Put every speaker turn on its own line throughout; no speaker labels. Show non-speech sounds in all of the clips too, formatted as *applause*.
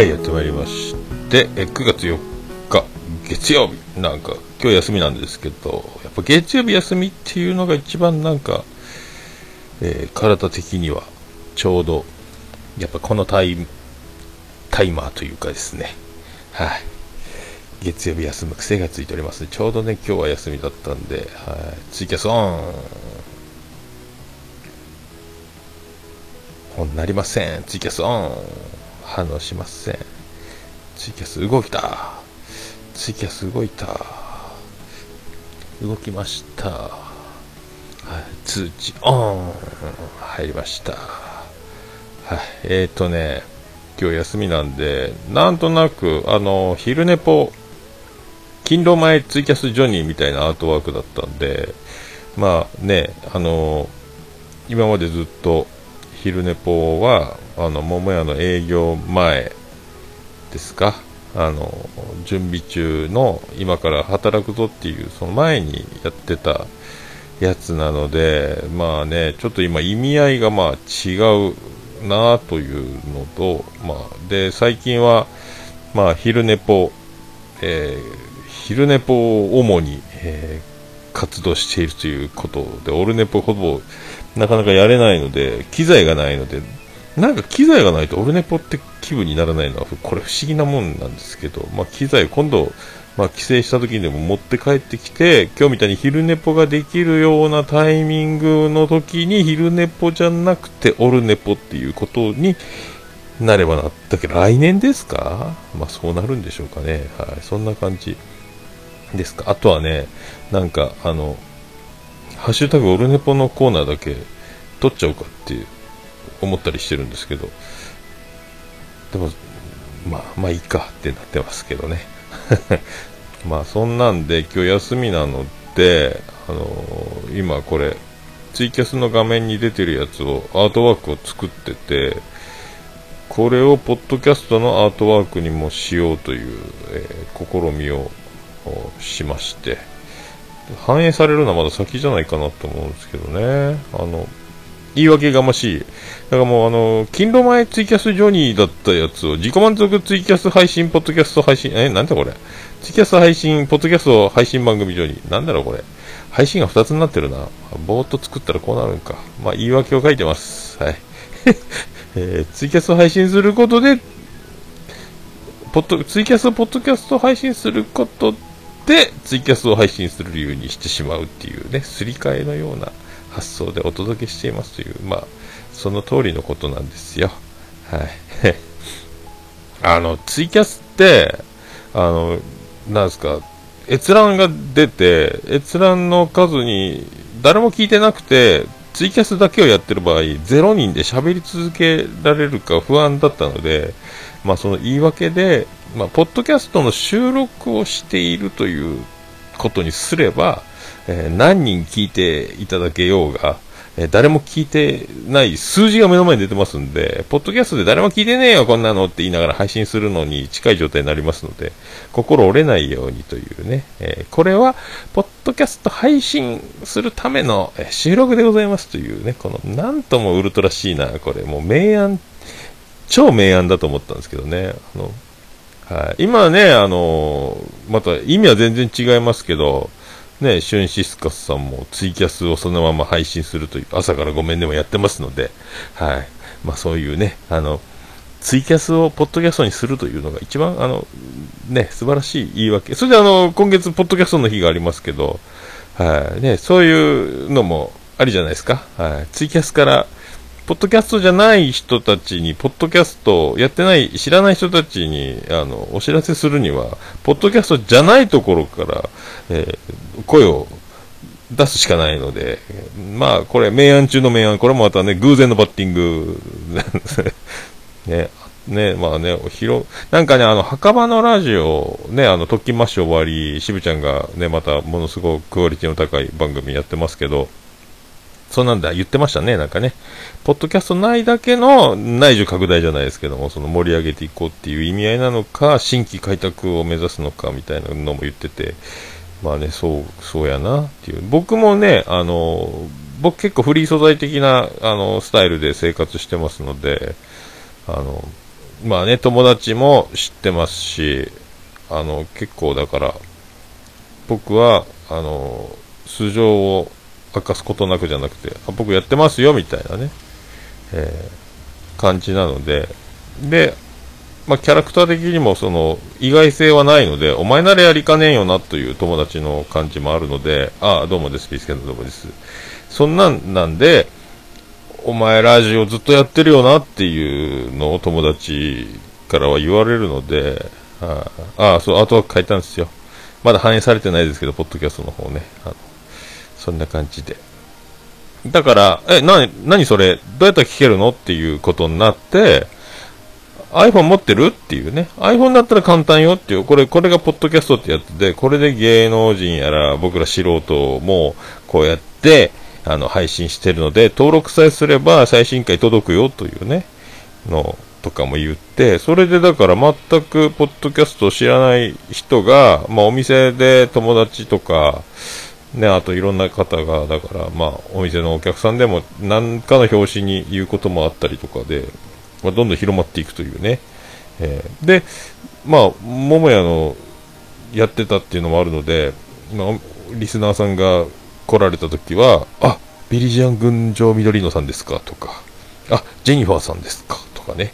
はい、やってまいりまして、え9月4日、月曜日、なんか、今日休みなんですけど、やっぱ月曜日休みっていうのが一番なんか、えー体的にはちょうど、やっぱこのタイタイマーというかですね、はい、月曜日休む癖がついておりますね。ちょうどね、今日は休みだったんで、はい、ツイキャスオン。オンなりません。ツイキャスオン。反応しません。ツイキャス動いた。ツイキャス動いた。動きました。はい、通知オン入りました。はい、えーとね、今日休みなんで、なんとなく、あの、昼寝ぽ、勤労前ツイキャスジョニーみたいなアートワークだったんで、まあね、あの、今までずっと、昼寝ぽは、あの、桃屋の営業前ですか、あの、準備中の、今から働くぞっていう、その前にやってたやつなので、まあね、ちょっと今意味合いがまあ違うなというのと、まあ、で、最近は、まあ、昼寝ぽ、えー昼寝ぽを主に、えー活動しているということで、オルネポほぼなかなかやれないので、機材がないので、なんか機材がないとオルネポって気分にならないのは、これ不思議なもんなんですけど、まあ、機材、今度、まあ、帰省した時にでも持って帰ってきて、今日みたいに昼寝ぽができるようなタイミングの時に昼寝ぽじゃなくてオルネポっていうことになればなったけど、来年ですか？まあそうなるんでしょうかね。はい。そんな感じですか。あとはね、なんか、あの、ハッシュタグオルネポのコーナーだけ取っちゃおうかっていう思ったりしてるんですけど、でも、まあ、まあいいかってなってますけどね。*laughs* まあそんなんで今日休みなので、あの今これ、ツイキャスの画面に出てるやつを、アートワークを作ってて、これをポッドキャストのアートワークにもしようという、えー試みをしまして、反映されるのはまだ先じゃないかなと思うんですけどね。あの、言い訳がましい。だからもうあの、勤労前ツイキャスジョニーだったやつを自己満足ツイキャス配信、ポッドキャスト配信、え、なんだこれ？ツイキャス配信、ポッドキャスト配信番組ジョニー。なんだろうこれ？配信が2つになってるな。ぼーっと作ったらこうなるんか。まあ言い訳を書いてます。はい。*laughs* えーツイキャスを配信することで、ポッドツイキャスをポッドキャスト配信することで、ツイキャスを配信する理由にしてしまうっていうね、すり替えのような発想でお届けしていますという、まあ、その通りのことなんですよ。はい。*laughs* あの、ツイキャスって、あの、なんですか、閲覧が出て、閲覧の数に誰も聞いてなくて、ツイキャスだけをやってる場合、0人で喋り続けられるか不安だったので、まあその言い訳で、まあ、ポッドキャストの収録をしているということにすれば、えー何人聞いていただけようが、え誰も聞いてない数字が目の前に出てますんで、ポッドキャストで誰も聞いてねえよ、こんなのって言いながら配信するのに近い状態になりますので、心折れないようにというね、えーこれは、ポッドキャスト配信するための収録でございますというね、この、なんともウルトラシーな、これ、もう明暗、超明暗だと思ったんですけどね、あの、はい、今ね、あのまた意味は全然違いますけど、ね、シュンシスカスさんもツイキャスをそのまま配信するという、朝からごめんでもやってますので、はい。まあそういうね、あの、ツイキャスをポッドキャストにするというのが一番、あの、ね、素晴らしい言い訳。それであの、今月ポッドキャストの日がありますけど、はい。ね、そういうのもありじゃないですか。はい。ツイキャスから、ポッドキャストじゃない人たちに、ポッドキャストやってない、知らない人たちに、あの、お知らせするには、ポッドキャストじゃないところから、えー声を出すしかないので、まあ、これ、明暗中の明暗、これもまたね、偶然のバッティング、*laughs* ね、ね、まあね、広、なんかね、あの、墓場のラジオ、ね、あの、特訓マッシュ終わり、渋ちゃんがね、また、ものすごくクオリティの高い番組やってますけど、そうなんだ、言ってましたね、なんかね。ポッドキャストないだけの内需拡大じゃないですけども、その盛り上げていこうっていう意味合いなのか、新規開拓を目指すのかみたいなのも言ってて、まあね、そう、そうやなっていう。僕もね、あの、僕結構フリー素材的な、あの、スタイルで生活してますので、あの、まあね、友達も知ってますし、あの、結構だから、僕は、あの、素性を明かすことなくじゃなくて、あ僕やってますよ、みたいなね、えー、感じなので、で、まあ、キャラクター的にもその意外性はないので、お前ならやりかねえよなという友達の感じもあるので、ああ、どうもです、ピースケンドどうもです。そんなんなんで、お前ラジオずっとやってるよなっていうのを友達からは言われるので、ああ、そう、アートワーク書いたんですよ。まだ反映されてないですけど、ポッドキャストの方ね。あのそんな感じで。だから、え、な、何それ？どうやったら聞けるの？っていうことになって、iPhone 持ってる？っていうね。iPhone だったら簡単よっていう。これ、これがポッドキャストってやつで、これで芸能人やら僕ら素人もこうやって、あの、配信してるので、登録さえすれば最新回届くよというね、の、とかも言って、それでだから全くポッドキャストを知らない人が、まあお店で友達とか、ね、あといろんな方が、だから、まあ、お店のお客さんでも、何かの表紙に言うこともあったりとかで、まあ、どんどん広まっていくというね。えー、で、まあ、桃屋のやってたっていうのもあるので、まあ、リスナーさんが来られた時は、あ、ビリジアン群青緑野さんですかとか、あ、ジェニファーさんですかとかね。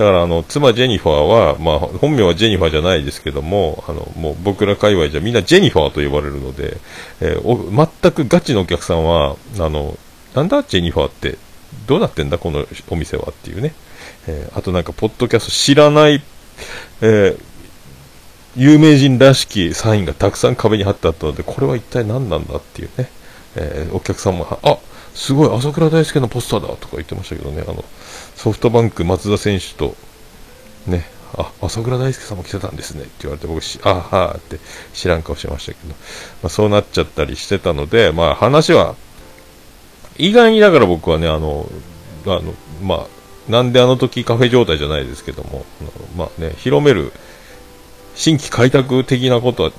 だから、あの、妻ジェニファーは、まあ、本名はジェニファーじゃないですけども、あの、もう僕ら界隈じゃみんなジェニファーと呼ばれるので、えー、全くガチのお客さんは、あの、なんだジェニファーって、どうなってんだこのお店はっていうね。えー、あとなんか、ポッドキャスト知らない、えー、有名人らしきサインがたくさん壁に貼ってあったので、これは一体何なんだっていうね、えー、お客さんも、あすごい、朝倉大輔のポスターだとか言ってましたけどね、あの、ソフトバンク松田選手と、ね、あ、朝倉大輔さんも来てたんですねって言われて、僕し、あはーって知らん顔しましたけど、まあ、そうなっちゃったりしてたので、まあ話は、意外にだから僕はね、あの、あの、まあ、なんであの時カフェ状態じゃないですけども、まあね、広める新規開拓的なことは、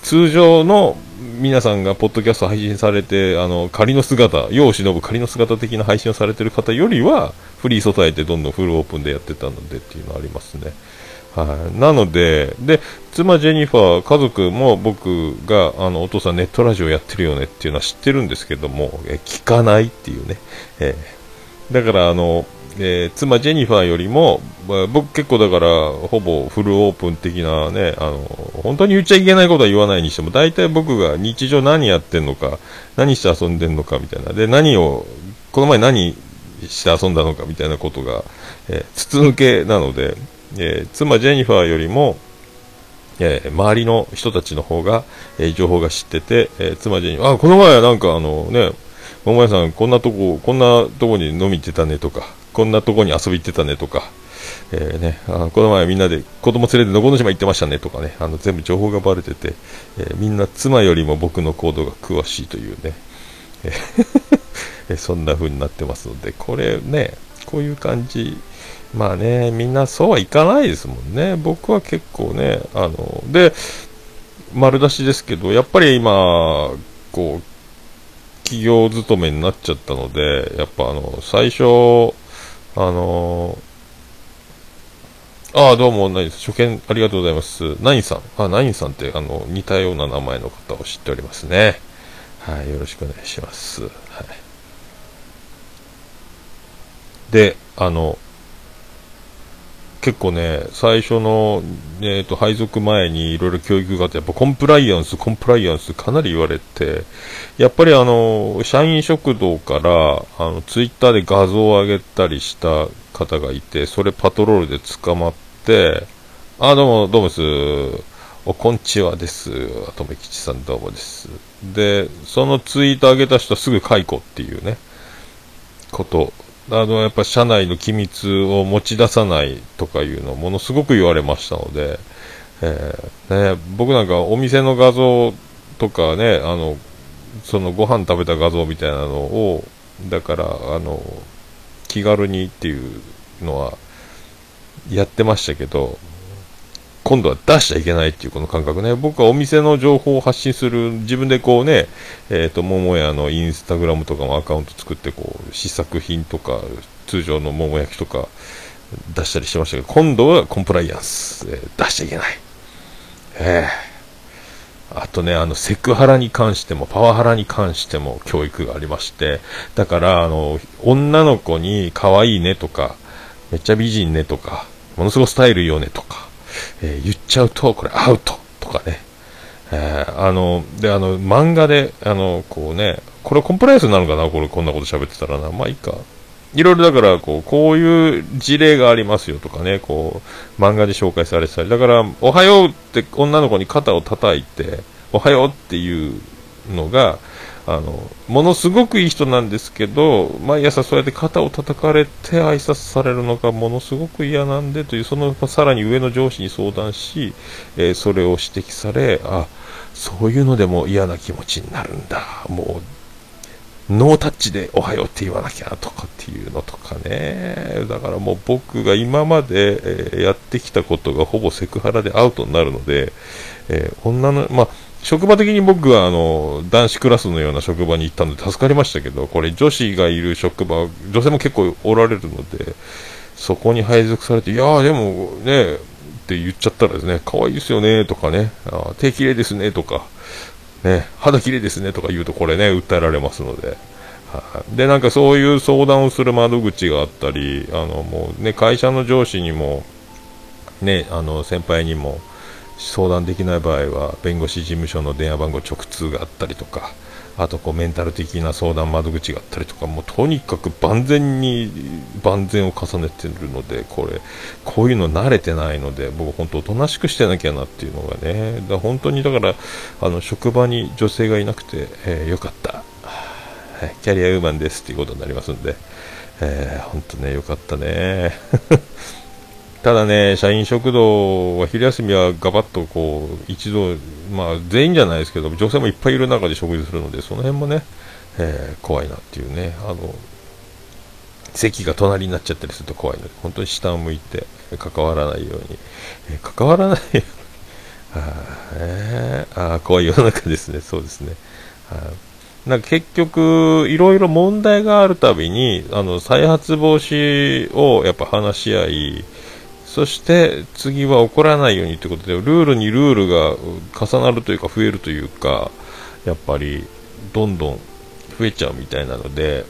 通常の皆さんがポッドキャスト配信されて、あの、仮の姿、世を忍ぶ仮の姿的な配信をされてる方よりは、フリー素材でどんどんフルオープンでやってたのでっていうのありますね。はい。なので、で、妻ジェニファー、家族も僕が、あの、お父さんネットラジオやってるよねっていうのは知ってるんですけども、え聞かないっていうね。えー、だから、あの、えー、妻ジェニファーよりも、僕結構だからほぼフルオープン的なねあの本当に言っちゃいけないことは言わないにしても大体僕が日常何やってんのか何して遊んでんのかみたいなで何をこの前何して遊んだのかみたいなことが、えー、筒抜けなので、えー、妻ジェニファーよりもえー、周りの人たちの方が、えー、情報が知ってて、えー、妻ジェニファー、あ、この前なんかあのね、桃屋さんこんなとこ、こんなとこに飲み行ってたねとか、こんなとこに遊び行ってたねとか、えー、ね、あこの前みんなで子供連れてのこの島行ってましたねとかね、あの全部情報がバレてて、えー、みんな妻よりも僕の行動が詳しいというね、えー、えそんな風になってますので、これね、こういう感じ、まあね、みんなそうはいかないですもんね。僕は結構ね、あの、で、丸出しですけど、やっぱり今、こう、企業勤めになっちゃったので、やっぱあの、最初、あの、ああ、どうも、ナイン初見ありがとうございます。ナインさん。あ、ナインさんって、あの、似たような名前の方を知っておりますね。はい、よろしくお願いします。はい。で、あの、結構ね、最初の、えーと、配属前にいろいろ教育があって、やっぱコンプライアンス、コンプライアンスかなり言われて、やっぱりあの、社員食堂から、あの、ツイッターで画像を上げたりした方がいて、それパトロールで捕まって、あ、どうも、どうもです。おこんちはです。とめきちさんどうもです。で、そのツイート上げた人はすぐ解雇っていうね、ことあの、やっぱ社内の機密を持ち出さないとかいうのをものすごく言われましたので、えー、ね、僕なんかお店の画像とかね、あの、そのご飯食べた画像みたいなのを、だから、あの、気軽にっていうのはやってましたけど、今度は出しちゃいけないっていうこの感覚ね。僕はお店の情報を発信する、自分でこうね、えっ、ー、と、桃屋のインスタグラムとかもアカウント作って、こう、試作品とか、通常の桃焼きとか、出したりしてましたけど、今度はコンプライアンス、えー、出しちゃいけない。ええー、あとね、あの、セクハラに関しても、パワハラに関しても教育がありまして、だから、あの、女の子に可愛いねとか、めっちゃ美人ねとか、ものすごいスタイルいいよねとか、えー、言っちゃうと、これアウトとかね。えー、あの、で、あの、漫画で、あの、こうね、これコンプライアンスなのかな？これ、こんなこと喋ってたらな。まあいいか。いろいろだから、こう、こういう事例がありますよとかね、こう、漫画で紹介されてたり、だから、おはようって女の子に肩を叩いて、おはようっていうのが、あの、ものすごくいい人なんですけど、毎朝そうやって肩を叩かれて挨拶されるのがものすごく嫌なんでという、そのさらに上の上司に相談し、えー、それを指摘され、あ、そういうのでも嫌な気持ちになるんだ。もうノータッチでおはようって言わなきゃとかっていうのとかね。だからもう僕が今まで、えー、やってきたことがほぼセクハラでアウトになるので、えー、女の、まあ、職場的に僕はあの男子クラスのような職場に行ったので助かりましたけど、これ女子がいる職場、女性も結構おられるので、そこに配属されて、いやーでもね、って言っちゃったらですね、可愛いですよねとかね、あ手綺麗ですねとか、ね、肌綺麗ですねとか言うとこれね、訴えられますので。はで、なんかそういう相談をする窓口があったり、あの、もうね、会社の上司にも、ね、あの、先輩にも相談できない場合は、弁護士事務所の電話番号直通があったりとか、あとこうメンタル的な相談窓口があったりとか、もうとにかく万全に万全を重ねてるので、これ、こういうの慣れてないので、僕本当おとなしくしてなきゃなっていうのがね、だ本当にだから、あの、職場に女性がいなくて、えー、よかった。はい、キャリアウーマンですっていうことになりますんで、えー、本当ね、よかったね。ただね、社員食堂は昼休みはガバッとこう一度、まあ、全員じゃないですけど、女性もいっぱいいる中で食事するので、その辺もね、えー、怖いなっていうね、あの席が隣になっちゃったりすると怖いので、本当に下を向いて関わらないように、えー、関わらないように、*laughs* あ、えー、あ怖い世の中ですね、そうですね。なんか結局、いろいろ問題があるたびに、あの再発防止をやっぱ話し合い、そして次は起こらないようにということで、ルールにルールが重なるというか増えるというか、やっぱりどんどん増えちゃうみたいなので、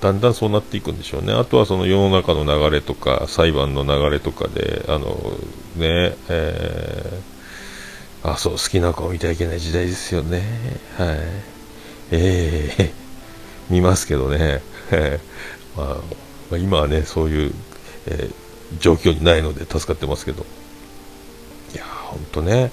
だんだんそうなっていくんでしょうね。あとはその世の中の流れとか、裁判の流れとかで、あの、ね、えー、あ、そう、好きな子を見てはいけない時代ですよね。はい。えー、見ますけどね。*laughs* まあ、まあ、今はね、そういう、えー状況にないので助かってますけど。いやほんとね。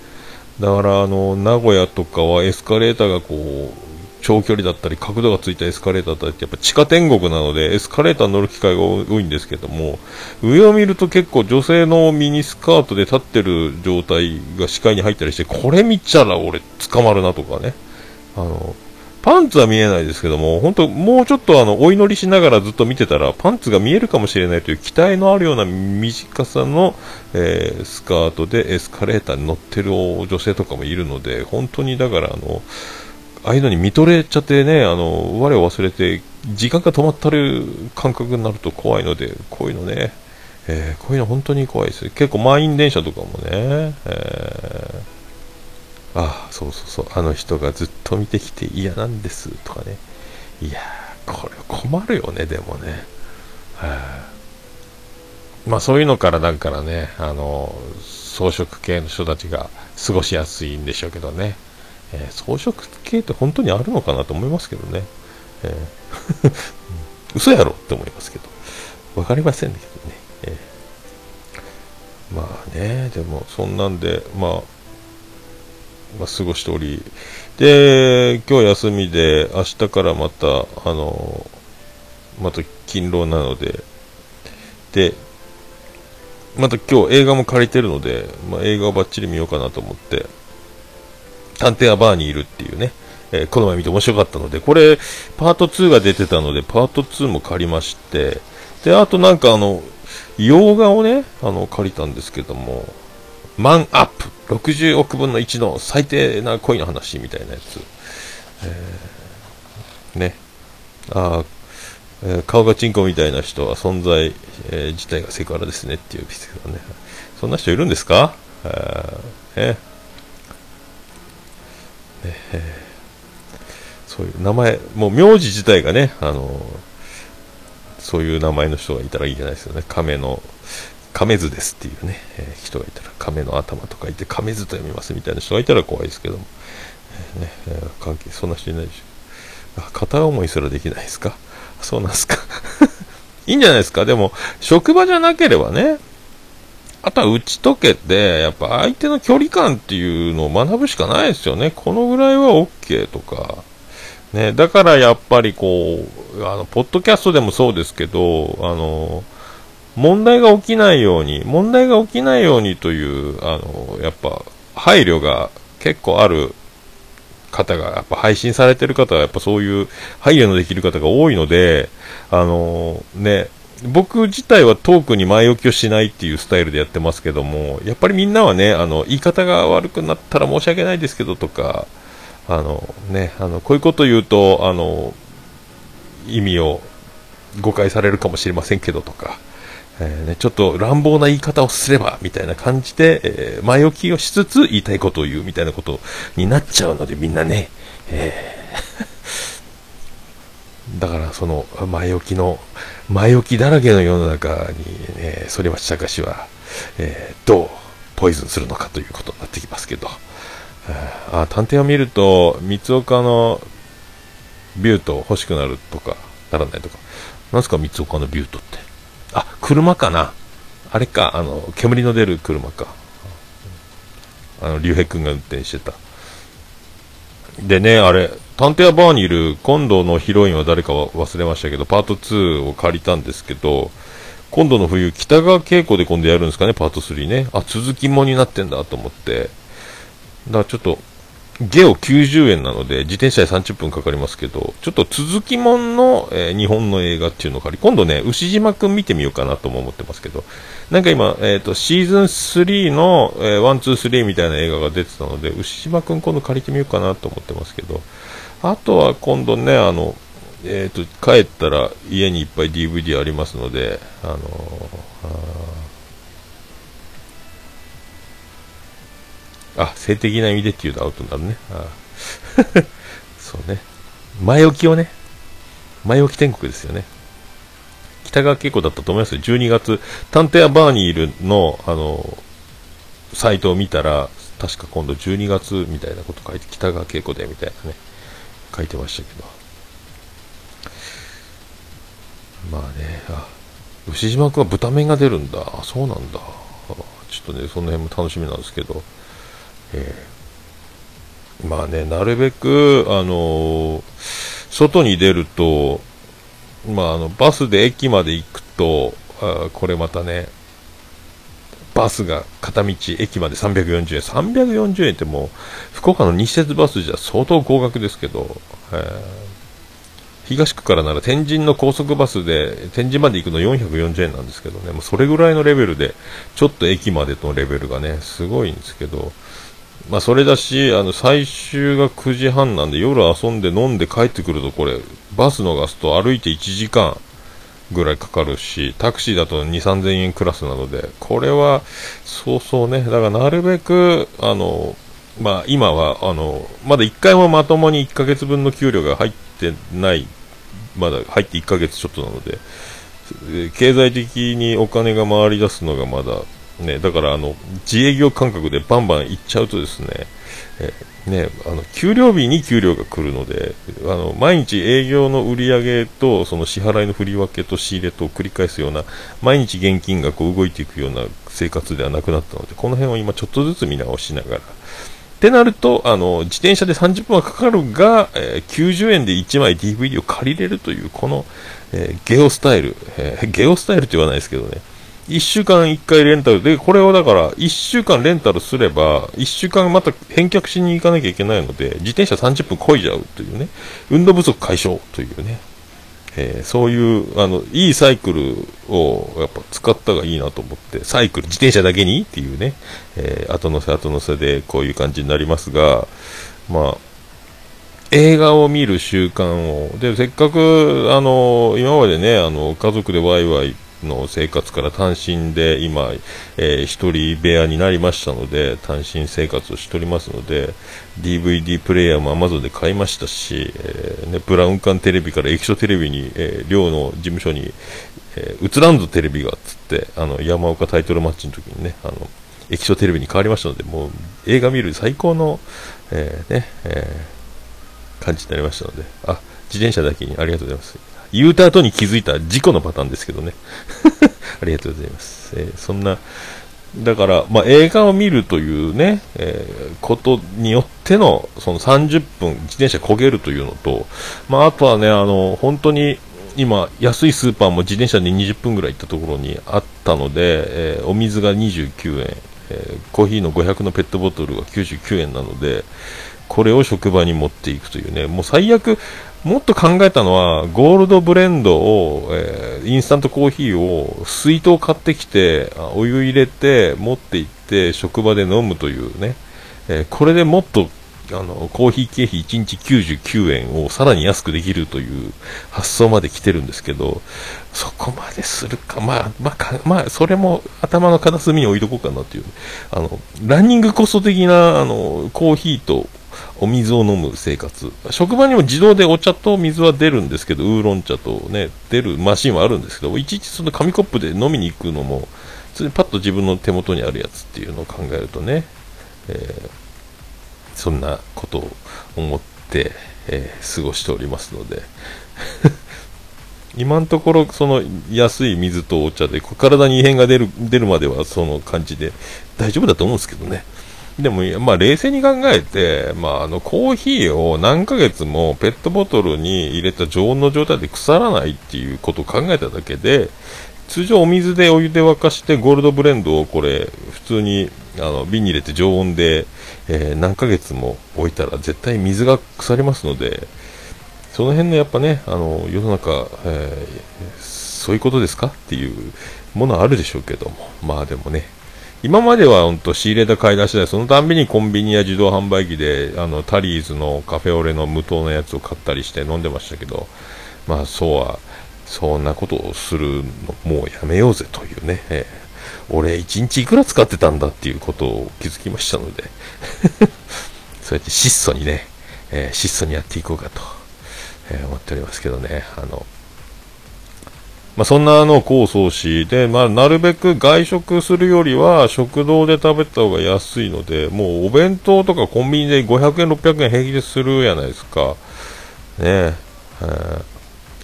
だからあの、名古屋とかはエスカレーターがこう、長距離だったり角度がついたエスカレーターだったりってやっぱ地下天国なのでエスカレーター乗る機会が多いんですけども上を見ると結構女性のミニスカートで立ってる状態が視界に入ったりしてこれ見ちゃら俺捕まるなとかねあのパンツは見えないですけども、本当、もうちょっとあのお祈りしながらずっと見てたら、パンツが見えるかもしれないという期待のあるような短さの、えー、スカートでエスカレーターに乗ってる女性とかもいるので、本当にだから、あの、ああいうのに見とれちゃってね、あの、我を忘れて、時間が止まったる感覚になると怖いので、こういうのね、えー、こういうの本当に怖いです。結構満員電車とかもね、えーああ、そうそうそう、あの人がずっと見てきて嫌なんですとかね。いや、これ困るよね、でもね。はあ、まあそういうのからだからね、あの、装飾系の人たちが過ごしやすいんでしょうけどね。えー、装飾系って本当にあるのかなと思いますけどね。えー、*laughs* 嘘やろって思いますけど。わかりませんけどね。えー、まあね、でもそんなんで、まあ、まあ、過ごしており、で、今日休みで、明日からまた、あの、また勤労なので、で、また今日映画も借りてるので、まあ、映画をばっちり見ようかなと思って、探偵はバーにいるっていうね、えー、この前見て面白かったので、これ、パート2が出てたので、パート2も借りまして、で、あとなんかあの、洋画をね、あの、借りたんですけども、マンアップ60億分の1の最低な恋の話みたいなやつ、えー、ね。あえー、顔がチンコみたいな人は存在、えー、自体がセクハラですねっていうですけどね。そんな人いるんですか？えええそういう名前、もう名字自体がね、あのそういう名前の人がいたらいいじゃないですよね。亀の、亀図ですっていうね、えー、人がいたら、亀の頭とかいて、亀図と読みますみたいな人がいたら怖いですけども、えー、ね、えー、関係、そんな人いないでしょ。片思いすらできないですか？そうなんすか *laughs* いいんじゃないですか？でも、職場じゃなければね、あとは打ち解けて、やっぱ相手の距離感っていうのを学ぶしかないですよね。このぐらいは OK とか。ね、だからやっぱりこう、あの、ポッドキャストでもそうですけど、あの、問題が起きないように、問題が起きないようにという、あの、やっぱ、配慮が結構ある方が、やっぱ配信されてる方は、やっぱそういう配慮のできる方が多いので、あの、ね、僕自体はトークに前置きをしないっていうスタイルでやってますけども、やっぱりみんなはね、あの、言い方が悪くなったら申し訳ないですけどとか、あの、ね、あの、こういうこと言うと、あの、意味を誤解されるかもしれませんけどとか、えー、ね、ちょっと乱暴な言い方をすれば、みたいな感じで、えー、前置きをしつつ言いたいことを言うみたいなことになっちゃうので、みんなね、えー、*laughs* だからその前置きの、前置きだらけの世の中に、ね、反町隆史は、えー、どうポイズンするのかということになってきますけど、あ探偵を見ると、三岡のビュート欲しくなるとか、ならないとか、なんすか三岡のビュートって？あ、車かな。あれか、あの、煙の出る車か。あの、竜兵君が運転してた。でね、あれ、探偵はバーにいる今度のヒロインは誰かは忘れましたけど、パート2を借りたんですけど、今度の冬、北川景子で今度やるんですかね、パート3ね。あ、続きもになってんだと思って。だからちょっと、ゲオ90円なので、自転車で30分かかりますけど、ちょっと続きもんの、えー、日本の映画っていうのを借り、今度ね、牛島くん見てみようかなとも思ってますけど、なんか今、えっ、ー、と、シーズン3の、えー、1、2、3みたいな映画が出てたので、牛島くん今度借りてみようかなと思ってますけど、あとは今度ね、あの、えっ、ー、と、帰ったら家にいっぱい DVD ありますので、あのあ、あ性的な意味でっていうとアウトになるね。あ *laughs* そうね。前置きをね、前置き天国ですよね。北川景子だったと思いますよ。12月、探偵はバーニールの、あの、サイトを見たら、確か今度12月みたいなこと書いて、北川景子でみたいなね、書いてましたけど。まあね、あ、牛島君は豚麺が出るんだ。あ、そうなんだ。ちょっとね、その辺も楽しみなんですけど。えー、まあね、なるべく、あのー、外に出ると、まあ、あのバスで駅まで行くと、あこれまたね、バスが片道駅まで340円、340円ってもう、福岡の西鉄バスじゃ相当高額ですけど、えー、東区からなら天神の高速バスで天神まで行くの440円なんですけどね、もうそれぐらいのレベルで、ちょっと駅までのレベルがね、すごいんですけど、まあ、それだし、あの、最終が9時半なんで、夜遊んで飲んで帰ってくると、これ、バス逃すと歩いて1時間ぐらいかかるし、タクシーだと2、3000円クラスなので、これは、そうそうね、だからなるべく、あの、まあ、今は、あの、まだ1回もまともに1ヶ月分の給料が入ってない、まだ入って1ヶ月ちょっとなので、経済的にお金が回り出すのがまだね、だからあの自営業感覚でバンバン行っちゃうとですね、えね、あの給料日に給料が来るのであの毎日営業の売り上げとその支払いの振り分けと仕入れと繰り返すような毎日現金がこう動いていくような生活ではなくなったのでこの辺を今ちょっとずつ見直しながら。ってなるとあの自転車で30分はかかるが、えー、90円で1枚 DVD を借りれるというこの、えー、ゲオスタイル、えー、ゲオスタイルって言わないですけどね1週間1回レンタル。で、これをだから1週間レンタルすれば、1週間また返却しに行かなきゃいけないので、自転車30分こいじゃうというね、運動不足解消というね、えー、そういう、あの、いいサイクルをやっぱ使ったがいいなと思って、サイクル、自転車だけにっていうね、えー、後乗せ後乗せでこういう感じになりますが、まあ、映画を見る習慣を、で、せっかく、あの、今までね、あの、家族でワイワイの生活から単身で今、えー、一人部屋になりましたので、単身生活をしておりますので、DVD プレイヤーも Amazon で買いましたし、えー、ね、ブラウン管テレビから液晶テレビに、えー、寮の事務所に、えー、映らんぞテレビがっつって、あの、山岡タイトルマッチの時にね、あの、液晶テレビに変わりましたので、もう映画見る最高の、えー、ね、えー、感じになりましたので、あ、自転車だけにありがとうございます。言うた後に気づいた事故のパターンですけどね。*laughs* ありがとうございます。えー、そんな、だから、まあ、映画を見るというね、えー、ことによっての、その30分自転車焦げるというのと、まあ、あとはね、あの、本当に、今、安いスーパーも自転車で20分ぐらい行ったところにあったので、えー、お水が29円、えー、コーヒーの500のペットボトルが99円なので、これを職場に持っていくというね、もう最悪、もっと考えたのは、ゴールドブレンドを、えー、インスタントコーヒーを、水筒買ってきて、お湯入れて、持って行って、職場で飲むというね、えー、これでもっと、あの、コーヒー経費1日99円をさらに安くできるという発想まで来てるんですけど、そこまでするか、まあ、まあ、まあ、それも頭の片隅に置いとこうかなっていう、あの、ランニングコスト的な、あの、コーヒーとお水を飲む生活。職場にも自動でお茶と水は出るんですけど、ウーロン茶とね、出るマシンはあるんですけど、いちいちその紙コップで飲みに行くのも、普通にパッと自分の手元にあるやつっていうのを考えるとね、えー、そんなことを思って、えー、過ごしておりますので、*laughs* 今のところ、その安い水とお茶で、体に異変が出る出るまではその感じで大丈夫だと思うんですけどね。でも、まあ、冷静に考えて、まあ、あの、コーヒーを何ヶ月もペットボトルに入れた常温の状態で腐らないっていうことを考えただけで、通常お水でお湯で沸かしてゴールドブレンドをこれ、普通にあの瓶に入れて常温で、えー、何ヶ月も置いたら絶対水が腐りますので、その辺のやっぱね、あの、世の中、えー、そういうことですか？っていうものはあるでしょうけども、まあでもね、今までは本当仕入れた買い出しで、そのたんびにコンビニや自動販売機で、あの、タリーズのカフェオレの無糖のやつを買ったりして飲んでましたけど、まあそうは、そんなことをするの、もうやめようぜというね、えー、俺1日いくら使ってたんだっていうことを気づきましたので。*laughs* そうやって質素にね、えー、質素にやっていこうかと、えー、思っておりますけどね、あの、まあ、そんなのを構想し、で、まあ、なるべく外食するよりは食堂で食べた方が安いので、もうお弁当とかコンビニで500円、600円平気でするやないですか。ねえ。ー、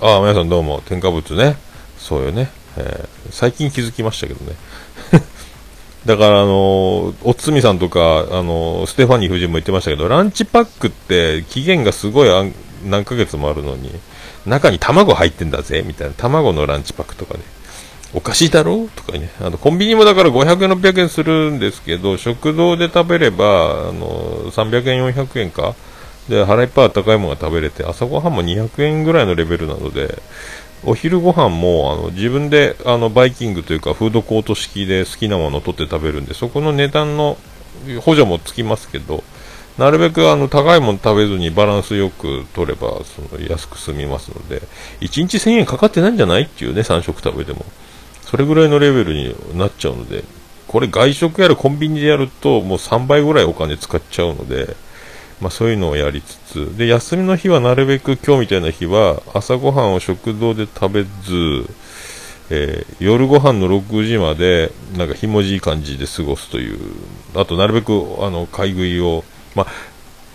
ああ、皆さんどうも、添加物ね。そうよね。えー、最近気づきましたけどね。*laughs* だから、あのおつみさんとか、あのステファニー夫人も言ってましたけど、ランチパックって期限がすごい何ヶ月もあるのに、中に卵入ってんだぜ、みたいな。卵のランチパックとかね。おかしいだろ？うとかね。あの、コンビニもだから500円、600円するんですけど、食堂で食べれば、あの、300円、400円か。で、腹いっぱい高いものが食べれて、朝ごはんも200円ぐらいのレベルなので、お昼ご飯も、あの、自分で、あの、バイキングというか、フードコート式で好きなものを取って食べるんで、そこの値段の補助もつきますけど、なるべくあの高いもの食べずにバランスよく取ればその安く済みますので1日1000円かかってないんじゃないっていうね3食食べても。それぐらいのレベルになっちゃうのでこれ外食やるコンビニでやるともう3倍ぐらいお金使っちゃうので、まあ、そういうのをやりつつ。で休みの日はなるべく今日みたいな日は朝ごはんを食堂で食べずえー、夜ご飯の6時までなんかひもじい感じで過ごすという。あとなるべくあの買い食いをまあ、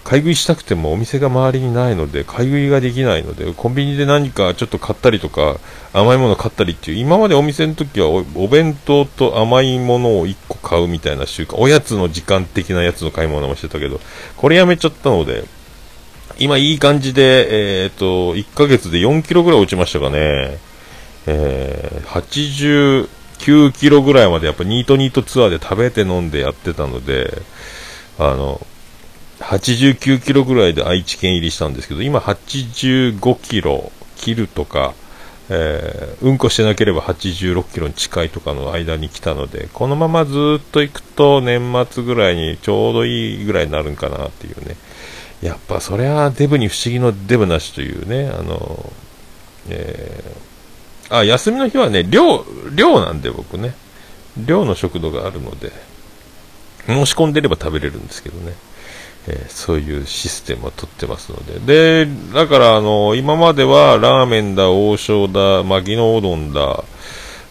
買い食いしたくてもお店が周りにないので、買い食いができないので、コンビニで何かちょっと買ったりとか、甘いもの買ったりっていう、今までお店の時はお弁当と甘いものを1個買うみたいな習慣、おやつの時間的なやつの買い物もしてたけど、これやめちゃったので、今いい感じで、えっ、と、1ヶ月で4キロぐらい落ちましたかね。えー、89キロぐらいまでやっぱニートニートツアーで食べて飲んでやってたので、あの、89キロぐらいで愛知県入りしたんですけど、今85キロ切るとか、えー、うんこしてなければ86キロに近いとかの間に来たので、このままずっと行くと年末ぐらいにちょうどいいぐらいになるんかなっていうね、やっぱそりゃデブに不思議のデブなしというね、あの、えー、あ、休みの日はね、寮、寮なんで僕ね、寮の食堂があるので、申し込んでれば食べれるんですけどね。えー、そういうシステムを取ってますので。で、だから、あの、今まではラーメンだ、王将だ、牧野うどんだ、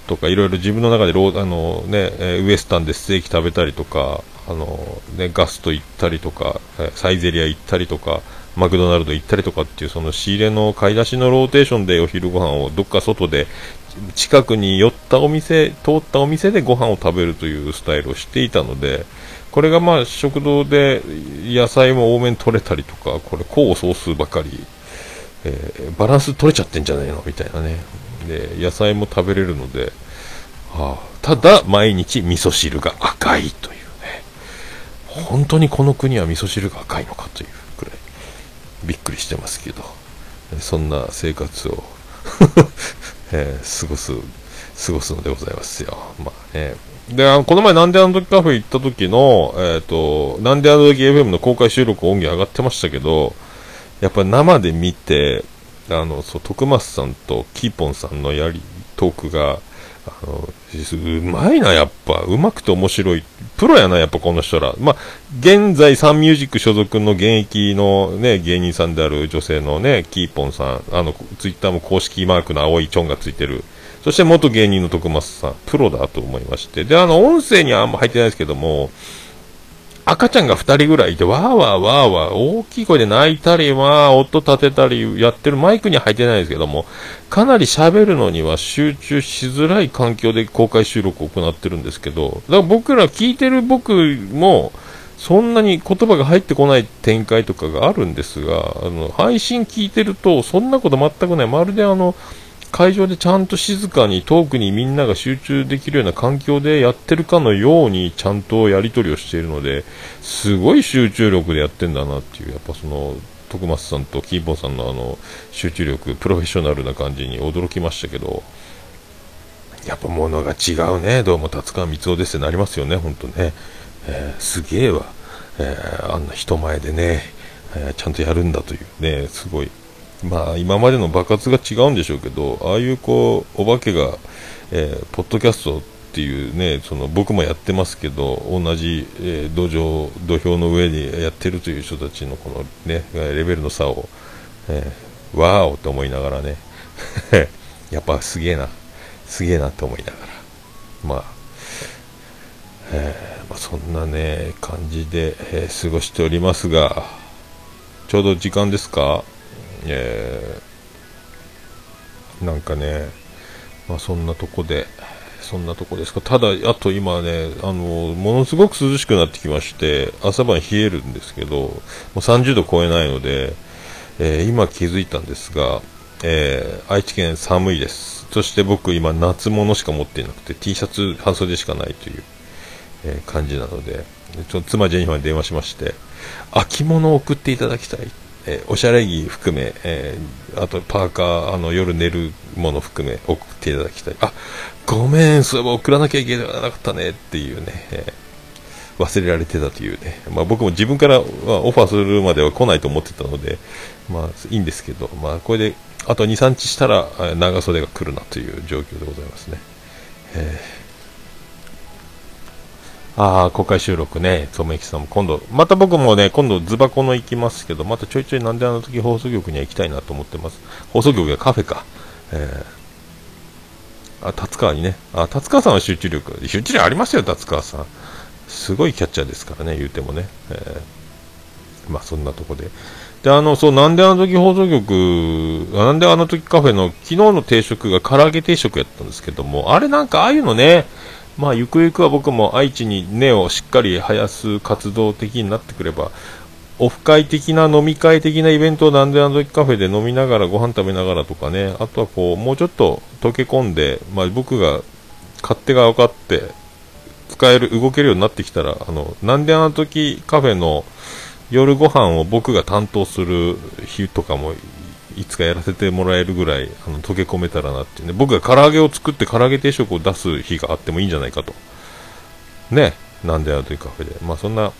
とか、いろいろ自分の中でロー、あのね、ウエスタンでステーキ食べたりとか、あのね、ガスト行ったりとか、サイゼリア行ったりとか、マクドナルド行ったりとかっていう、その仕入れの買い出しのローテーションでお昼ご飯をどっか外で、近くに寄っったお店、通ったお店でご飯を食べるというスタイルをしていたので、これがまあ食堂で野菜も多めに取れたりとか、これ功を奏数ばかり、えー、バランス取れちゃってんじゃないの？みたいなね。で、野菜も食べれるので、はあ、ただ毎日味噌汁が赤いというね。本当にこの国は味噌汁が赤いのかというくらいびっくりしてますけど、そんな生活を *laughs* えー、過ごす、過ごすのでございますよ。まあね。で、あの、この前なんであの時カフェ行った時の、えっ、ー、と、なんであの時 FM の公開収録音源上がってましたけど、やっぱ生で見て、あの、そう、徳松さんとキーポンさんのやり、トークが、あの、うまいな、やっぱ。うまくて面白い。プロやな、やっぱこの人ら。まあ、現在サンミュージック所属の現役のね、芸人さんである女性のね、キーポンさん。あの、ツイッターも公式マークの青いチョンがついてる。そして元芸人の徳松さん、プロだと思いまして。で、あの、音声にはあんま入ってないですけども、赤ちゃんが2人ぐらいいて、わーわーわーわー、大きい声で泣いたり、まあ、音立てたり、やってるマイクには入ってないですけども、かなり喋るのには集中しづらい環境で公開収録を行ってるんですけど、だから僕ら聞いてる僕も、そんなに言葉が入ってこない展開とかがあるんですが、あの、配信聞いてると、そんなこと全くない。まるであの、会場でちゃんと静かにトークにみんなが集中できるような環境でやってるかのようにちゃんとやり取りをしているのですごい集中力でやってんだなっていうやっぱその徳松さんとキーボンさんのあの集中力プロフェッショナルな感じに驚きましたけど。やっぱ物が違うね。どうも達川光雄ですってなりますよね本当ね、えー、すげえわ、えー、あんな人前でね、えー、ちゃんとやるんだというねすごい。まあ、今までの爆発が違うんでしょうけど、ああいうこう、お化けが、えー、ポッドキャストっていうね、その僕もやってますけど、同じ、えー、土壌、土俵の上にやってるという人たちのこのね、レベルの差を、えー、わーおって思いながらね、*laughs* やっぱすげえな、すげえなって思いながら、まあ、えー、まあ、そんなね、感じで、え過ごしておりますが、ちょうど時間ですか？えー、なんかね、まあ、そんなとこで、そんなとこですか。ただ、あと今ね、あの、ものすごく涼しくなってきまして、朝晩冷えるんですけど、もう30度超えないので、えー、今気づいたんですが、えー、愛知県寒いです。そして僕今夏物しか持っていなくて T シャツ半袖しかないという、えー、感じなので、ちょっと妻ジェニファーに電話しまして、秋物を送っていただきたいえー、おしゃれ着含め、えー、あとパーカー、あの夜寝るもの含め送っていただきたい。あ、ごめん、それは送らなきゃいけなかったねっていうね、えー、忘れられてたというね、まあ、僕も自分からオファーするまでは来ないと思ってたので、まあいいんですけど、まあこれであと2、3日したら長袖が来るなという状況でございますね。えーああ、公開収録ね、とめきさんも今度、また僕もね、今度ズバコの行きますけど、またちょいちょいなんであの時放送局には行きたいなと思ってます。放送局やカフェか。えー、あ、達川にね。あ、達川さんは集中力。集中力ありますよ、達川さん。すごいキャッチャーですからね、言うてもね。えー、まあそんなとこで。で、あの、そう、なんであの時放送局、なんであの時カフェの昨日の定食が唐揚げ定食やったんですけども、あれなんかああいうのね、まあ、ゆくゆくは僕も愛知に根をしっかり生やす活動的になってくれば、オフ会的な飲み会的なイベントをなんであの時カフェで飲みながらご飯食べながらとかね、あとはこう、もうちょっと溶け込んで、まあ、僕が勝手が分かって、使える、動けるようになってきたら、あの、なんであの時カフェの夜ご飯を僕が担当する日とかもいつかやらせてもらえるぐらいあの溶け込めたらなってね。僕が唐揚げを作って唐揚げ定食を出す日があってもいいんじゃないかと。ね。なんであの時カフェで。まあそんな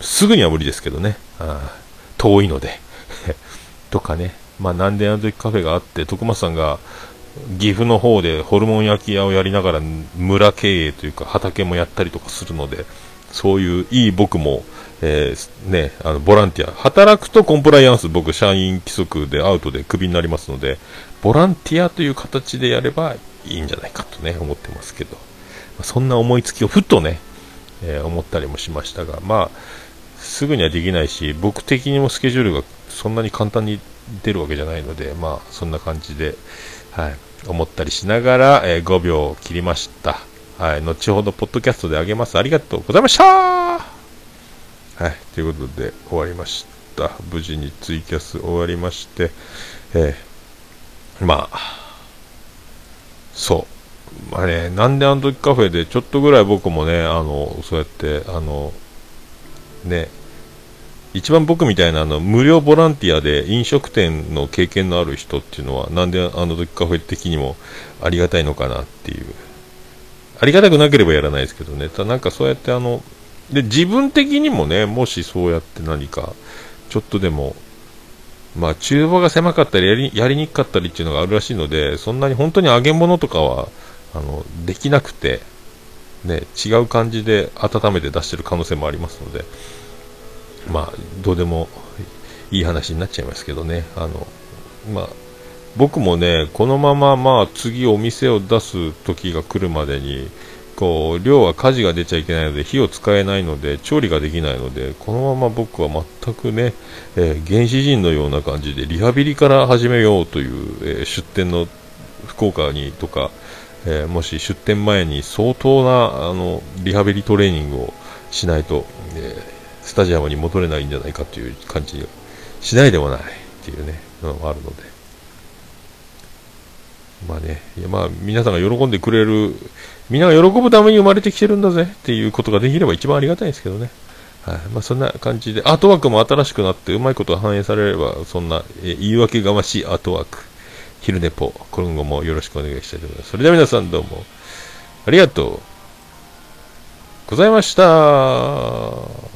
すぐには無理ですけどね。あ遠いので。*laughs* とかね、まあ、なんであの時カフェがあって、徳松さんが岐阜の方でホルモン焼き屋をやりながら村経営というか畑もやったりとかするので、そういういい僕も、えー、ね、あのボランティア、働くとコンプライアンス、僕、社員規則でアウトでクビになりますので、ボランティアという形でやればいいんじゃないかとね、思ってますけど、そんな思いつきをふっとね、えー、思ったりもしましたが、まあ、すぐにはできないし、僕的にもスケジュールがそんなに簡単に出るわけじゃないので、まあ、そんな感じで、はい、思ったりしながら、えー、5秒切りました。はい、後ほど、ポッドキャストであげます。ありがとうございましたはい、ということで、終わりました。無事にツイキャス終わりまして、えー、まあ、そう。まあね、なんであの時カフェでちょっとぐらい僕もね、あの、そうやって、あの、ね、一番僕みたいなあの無料ボランティアで飲食店の経験のある人っていうのはなんであの時カフェ的にもありがたいのかなっていうありがたくなければやらないですけどねただなんかそうやってあので自分的にもねもしそうやって何かちょっとでもまあ厨房が狭かったりやりやりにくかったりっていうのがあるらしいのでそんなに本当に揚げ物とかはあのできなくてね違う感じで温めて出してる可能性もありますのでまあ、どうでもいい話になっちゃいますけどね、あの、まあ、僕もね、このまま、まあ、次お店を出す時が来るまでに、こう、量は火事が出ちゃいけないので、火を使えないので、調理ができないので、このまま僕は全くね、えー、原始人のような感じで、リハビリから始めようという、えー、出店の福岡にとか、えー、もし出店前に相当な、あの、リハビリトレーニングをしないと、えスタジアムに戻れないんじゃないかという感じしないでもないっていうね、のもあるので。まあね、いやまあ皆さんが喜んでくれる、みんなが喜ぶために生まれてきてるんだぜっていうことができれば一番ありがたいんですけどね。はい。まあそんな感じで、アートワークも新しくなってうまいことが反映されれば、そんな、え言い訳がましいアートワーク、昼寝ぽ、今後もよろしくお願いしたいと思います。それでは皆さんどうも、ありがとうございました。